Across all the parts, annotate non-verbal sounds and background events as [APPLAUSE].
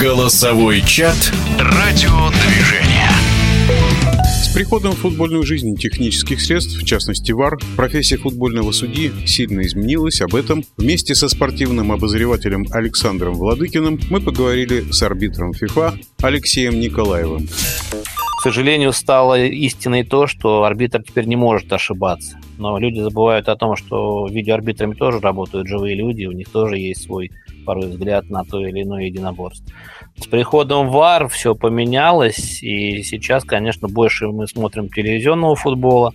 Голосовой чат «Радиодвижение». С приходом в футбольную жизнь технических средств, в частности ВАР, профессия футбольного судьи сильно изменилась. Об этом вместе со спортивным обозревателем Александром Владыкиным мы поговорили с арбитром ФИФА Алексеем Николаевым. К сожалению, стало истиной то, что арбитр теперь не может ошибаться. Но люди забывают о том, что видеоарбитрами тоже работают живые люди, у них тоже есть свой порой взгляд на то или иное единоборство. С приходом ВАР все поменялось, и сейчас, конечно, больше мы смотрим телевизионного футбола,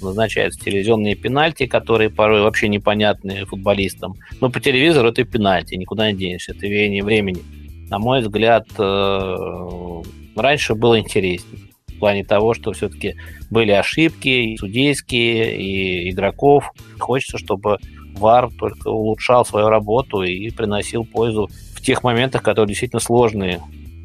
назначаются телевизионные пенальти, которые порой вообще непонятны футболистам. Но по телевизору это пенальти, никуда не денешься, это веяние времени. На мой взгляд, э, раньше было интереснее. В плане того, что все-таки были ошибки и судейские, и игроков. Хочется, чтобы ВАР только улучшал свою работу и приносил пользу в тех моментах, которые действительно сложные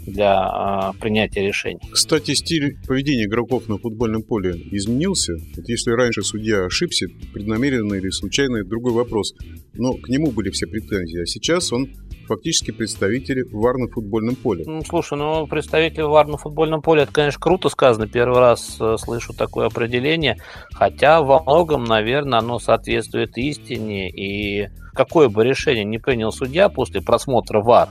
для э, принятия решений. Кстати, стиль поведения игроков на футбольном поле изменился. Вот если раньше судья ошибся, преднамеренно или случайно, это другой вопрос. Но к нему были все претензии. А сейчас он фактически представители ВАР на футбольном поле. Ну, слушай, ну представители ВАР на футбольном поле, это, конечно, круто сказано. Первый раз э, слышу такое определение. Хотя во многом, наверное, оно соответствует истине. И какое бы решение не принял судья после просмотра ВАР,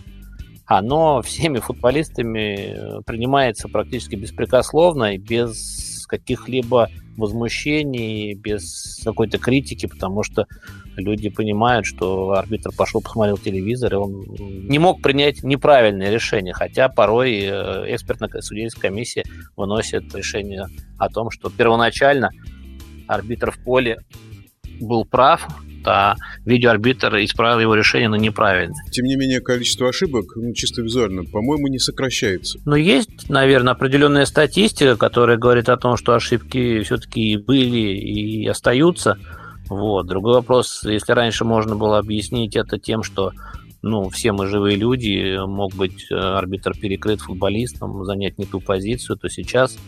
оно всеми футболистами э, принимается практически беспрекословно и без каких-либо возмущений, без какой-то критики, потому что люди понимают, что арбитр пошел, посмотрел телевизор, и он не мог принять неправильное решение, хотя порой э, экспертная судейская комиссия выносит решение о том, что первоначально арбитр в поле был прав, а видеоарбитр исправил его решение на неправильное. Тем не менее, количество ошибок, ну, чисто визуально, по-моему, не сокращается. Но есть, наверное, определенная статистика, которая говорит о том, что ошибки все-таки были и остаются. Вот. Другой вопрос, если раньше можно было объяснить это тем, что ну, все мы живые люди, мог быть э, арбитр перекрыт футболистом, занять не ту позицию, то сейчас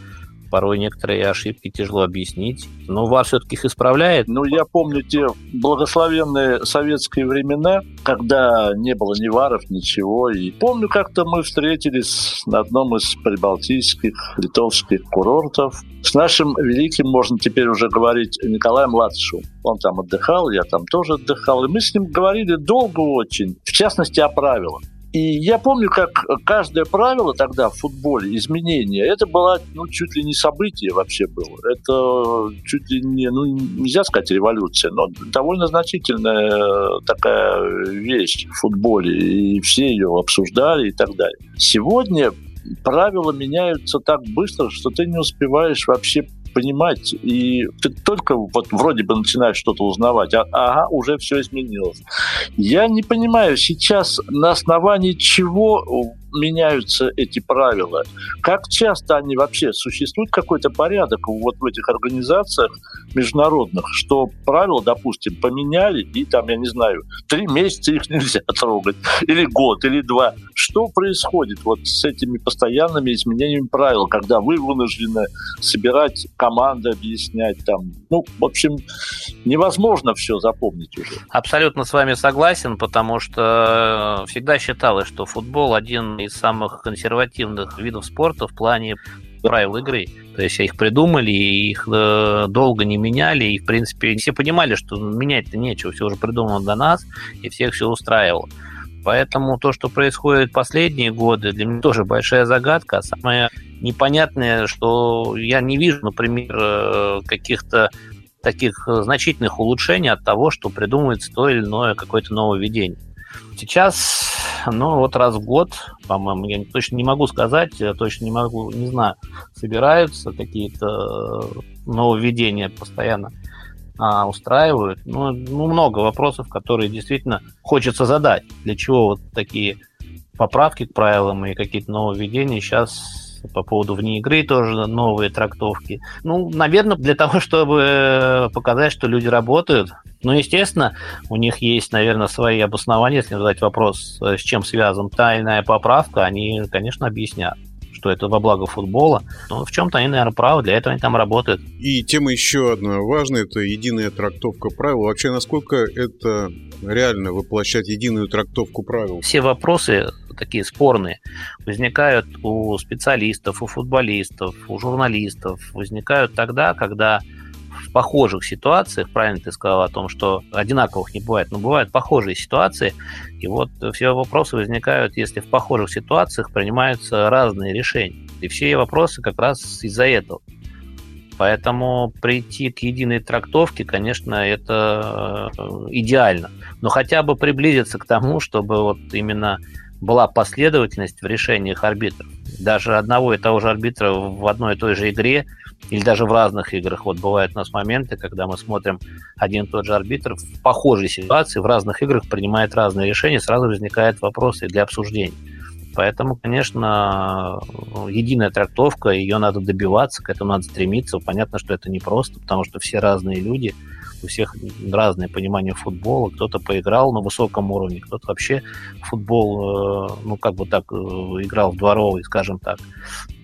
порой некоторые ошибки тяжело объяснить. Но ВАР все-таки их исправляет. Ну, я помню те благословенные советские времена, когда не было ни ВАРов, ничего. И помню, как-то мы встретились на одном из прибалтийских, литовских курортов с нашим великим, можно теперь уже говорить, Николаем Латышевым. Он там отдыхал, я там тоже отдыхал. И мы с ним говорили долго очень, в частности, о правилах. И я помню, как каждое правило тогда в футболе, изменение, это было ну, чуть ли не событие вообще было. Это чуть ли не, ну, нельзя сказать революция, но довольно значительная такая вещь в футболе. И все ее обсуждали и так далее. Сегодня правила меняются так быстро, что ты не успеваешь вообще понимать, и ты только вот вроде бы начинаешь что-то узнавать, а ага, уже все изменилось. Я не понимаю, сейчас на основании чего меняются эти правила? Как часто они вообще? Существует какой-то порядок вот в этих организациях международных, что правила, допустим, поменяли, и там, я не знаю, три месяца их [LAUGHS] нельзя трогать, или год, или два. Что происходит вот с этими постоянными изменениями правил, когда вы вынуждены собирать команды, объяснять там? Ну, в общем, невозможно все запомнить уже. Абсолютно с вами согласен, потому что всегда считалось, что футбол один из самых консервативных видов спорта в плане правил игры. То есть их придумали, их э, долго не меняли, и, в принципе, все понимали, что менять-то нечего, все уже придумано до нас, и всех все устраивало. Поэтому то, что происходит последние годы, для меня тоже большая загадка. Самое непонятное, что я не вижу, например, э, каких-то таких значительных улучшений от того, что придумывается то или иное какое-то нововведение. Сейчас, ну, вот раз в год, по-моему, я точно не могу сказать, точно не могу, не знаю, собираются какие-то э, нововведения постоянно а, устраивают. Ну, ну, много вопросов, которые действительно хочется задать. Для чего вот такие поправки к правилам и какие-то нововведения сейчас по поводу вне игры тоже новые трактовки. Ну, наверное, для того, чтобы показать, что люди работают. Ну, естественно, у них есть, наверное, свои обоснования, если задать вопрос, с чем связан та или иная поправка, они, конечно, объяснят. Что это во благо футбола. Но в чем-то они, наверное, правы, для этого они там работают. И тема еще одна важная, это единая трактовка правил. Вообще, насколько это реально воплощать единую трактовку правил? Все вопросы такие спорные возникают у специалистов, у футболистов, у журналистов, возникают тогда, когда похожих ситуациях, правильно ты сказал о том, что одинаковых не бывает, но бывают похожие ситуации, и вот все вопросы возникают, если в похожих ситуациях принимаются разные решения. И все вопросы как раз из-за этого. Поэтому прийти к единой трактовке, конечно, это э, идеально. Но хотя бы приблизиться к тому, чтобы вот именно была последовательность в решениях арбитров. Даже одного и того же арбитра в одной и той же игре или даже в разных играх. Вот бывают у нас моменты, когда мы смотрим один и тот же арбитр в похожей ситуации, в разных играх принимает разные решения, сразу возникают вопросы для обсуждения. Поэтому, конечно, единая трактовка, ее надо добиваться, к этому надо стремиться. Понятно, что это непросто, потому что все разные люди – у всех разное понимание футбола. Кто-то поиграл на высоком уровне, кто-то вообще футбол, э, ну, как бы так, э, играл в дворовый, скажем так.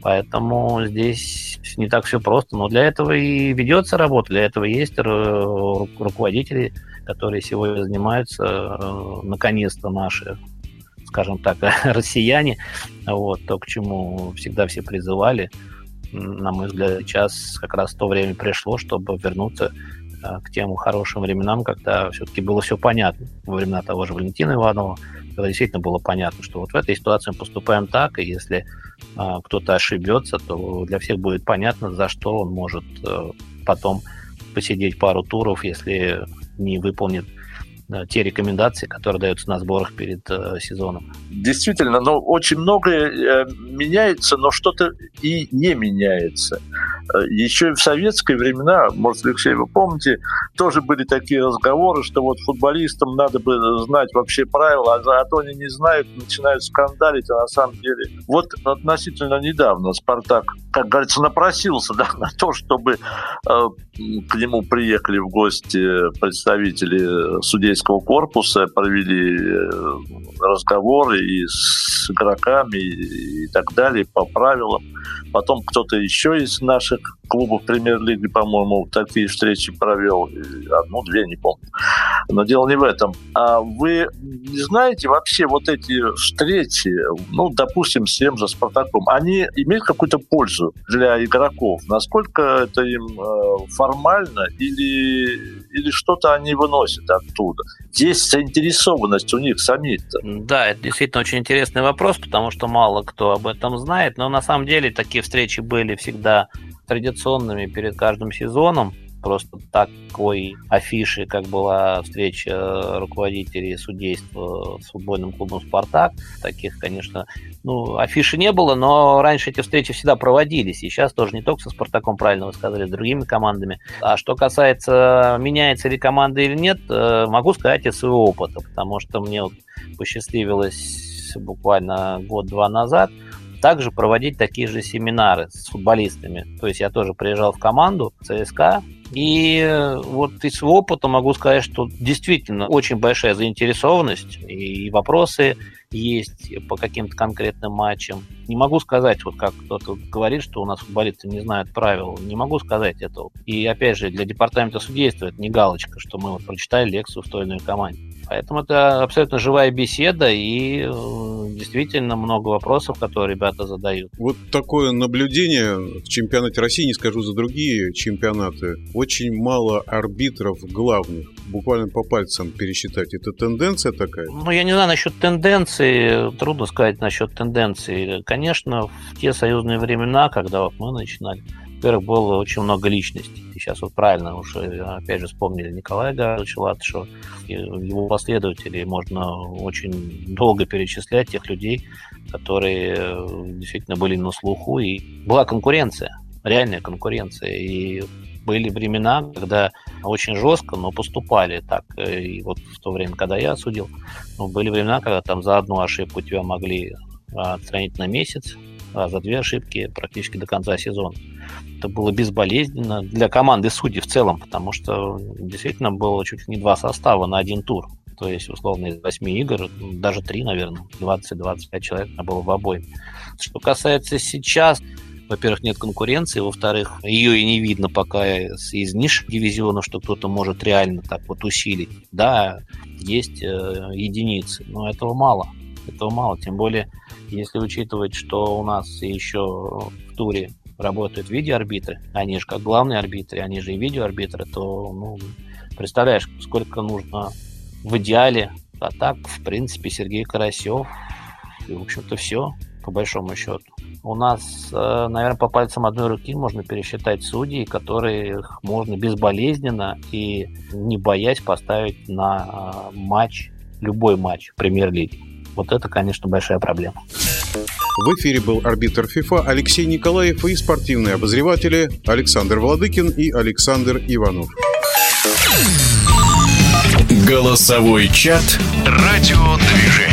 Поэтому здесь не так все просто. Но для этого и ведется работа, для этого есть руководители, которые сегодня занимаются, э, наконец-то наши скажем так, [LAUGHS] россияне, вот, то, к чему всегда все призывали, на мой взгляд, сейчас как раз то время пришло, чтобы вернуться к тем хорошим временам, когда все-таки было все понятно. Во времена того же Валентина Иванова, когда действительно было понятно, что вот в этой ситуации мы поступаем так, и если а, кто-то ошибется, то для всех будет понятно, за что он может а, потом посидеть пару туров, если не выполнит Э, те рекомендации, которые даются на сборах перед э, сезоном. Действительно, но очень многое э, меняется, но что-то и не меняется. Э, еще и в советские времена, может, Алексей, вы помните, тоже были такие разговоры, что вот футболистам надо бы знать вообще правила, а, а то они не знают, начинают скандалить, а на самом деле... Вот относительно недавно «Спартак», как говорится, напросился [LAUGHS] да, на то, чтобы э, к нему приехали в гости представители судей судейского корпуса, провели э, разговоры и с игроками и так далее по правилам. Потом кто-то еще из наших клубов премьер-лиги, по-моему, такие встречи провел. Одну-две, не помню. Но дело не в этом. А вы не знаете вообще вот эти встречи, ну, допустим, с тем же «Спартаком», они имеют какую-то пользу для игроков? Насколько это им э, формально или, или что-то они выносят оттуда? Есть заинтересованность у них самих-то. Да, это действительно очень интересный вопрос, потому что мало кто об этом знает, но на самом деле такие встречи были всегда традиционными перед каждым сезоном. Просто такой афиши, как была встреча руководителей судейства с футбольным клубом «Спартак». Таких, конечно, ну, афиши не было, но раньше эти встречи всегда проводились. И сейчас тоже не только со «Спартаком», правильно вы сказали, с другими командами. А что касается, меняется ли команда или нет, э, могу сказать из своего опыта, потому что мне вот посчастливилось буквально год-два назад – также проводить такие же семинары с футболистами. То есть я тоже приезжал в команду ЦСКА, и э, вот из своего опыта могу сказать, что действительно очень большая заинтересованность и вопросы есть по каким-то конкретным матчам. Не могу сказать, вот как кто-то говорит, что у нас футболисты не знают правил. Не могу сказать этого. И опять же, для департамента судейства это не галочка, что мы вот прочитали лекцию в той или иной команде. Поэтому это абсолютно живая беседа и э, действительно много вопросов, которые ребята задают. Вот такое наблюдение в чемпионате России, не скажу за другие чемпионаты, очень мало арбитров главных, буквально по пальцам пересчитать. Это тенденция такая? Ну, я не знаю насчет тенденции, трудно сказать насчет тенденции. Конечно, в те союзные времена, когда вот мы начинали, во-первых, было очень много личностей. И сейчас вот правильно уже, опять же, вспомнили Николая Гавриловича Латышева, его последователей. Можно очень долго перечислять тех людей, которые э, действительно были на слуху. И была конкуренция, реальная конкуренция. И были времена, когда очень жестко, но поступали так. Э, и вот в то время, когда я судил, были времена, когда там за одну ошибку тебя могли отстранить на месяц, а за две ошибки практически до конца сезона. Это было безболезненно для команды судей в целом, потому что действительно было чуть ли не два состава на один тур. То есть, условно, из 8 игр, даже 3, наверное, 20-25 человек было в обоим. Что касается сейчас, во-первых, нет конкуренции, во-вторых, ее и не видно пока из ниш дивизиона, что кто-то может реально так вот усилить. Да, есть э, единицы, но этого мало. Этого мало, тем более, если учитывать, что у нас еще в туре работают видеоарбитры, они же как главные арбитры, они же и видеоарбитры, то, ну, представляешь, сколько нужно в идеале. А так, в принципе, Сергей Карасев, и, в общем-то, все, по большому счету. У нас, э, наверное, по пальцам одной руки можно пересчитать судей, которых можно безболезненно и не боясь поставить на э, матч, любой матч премьер-лиги. Вот это, конечно, большая проблема. В эфире был арбитр ФИФА Алексей Николаев и спортивные обозреватели Александр Владыкин и Александр Иванов. Голосовой чат «Радиодвижение».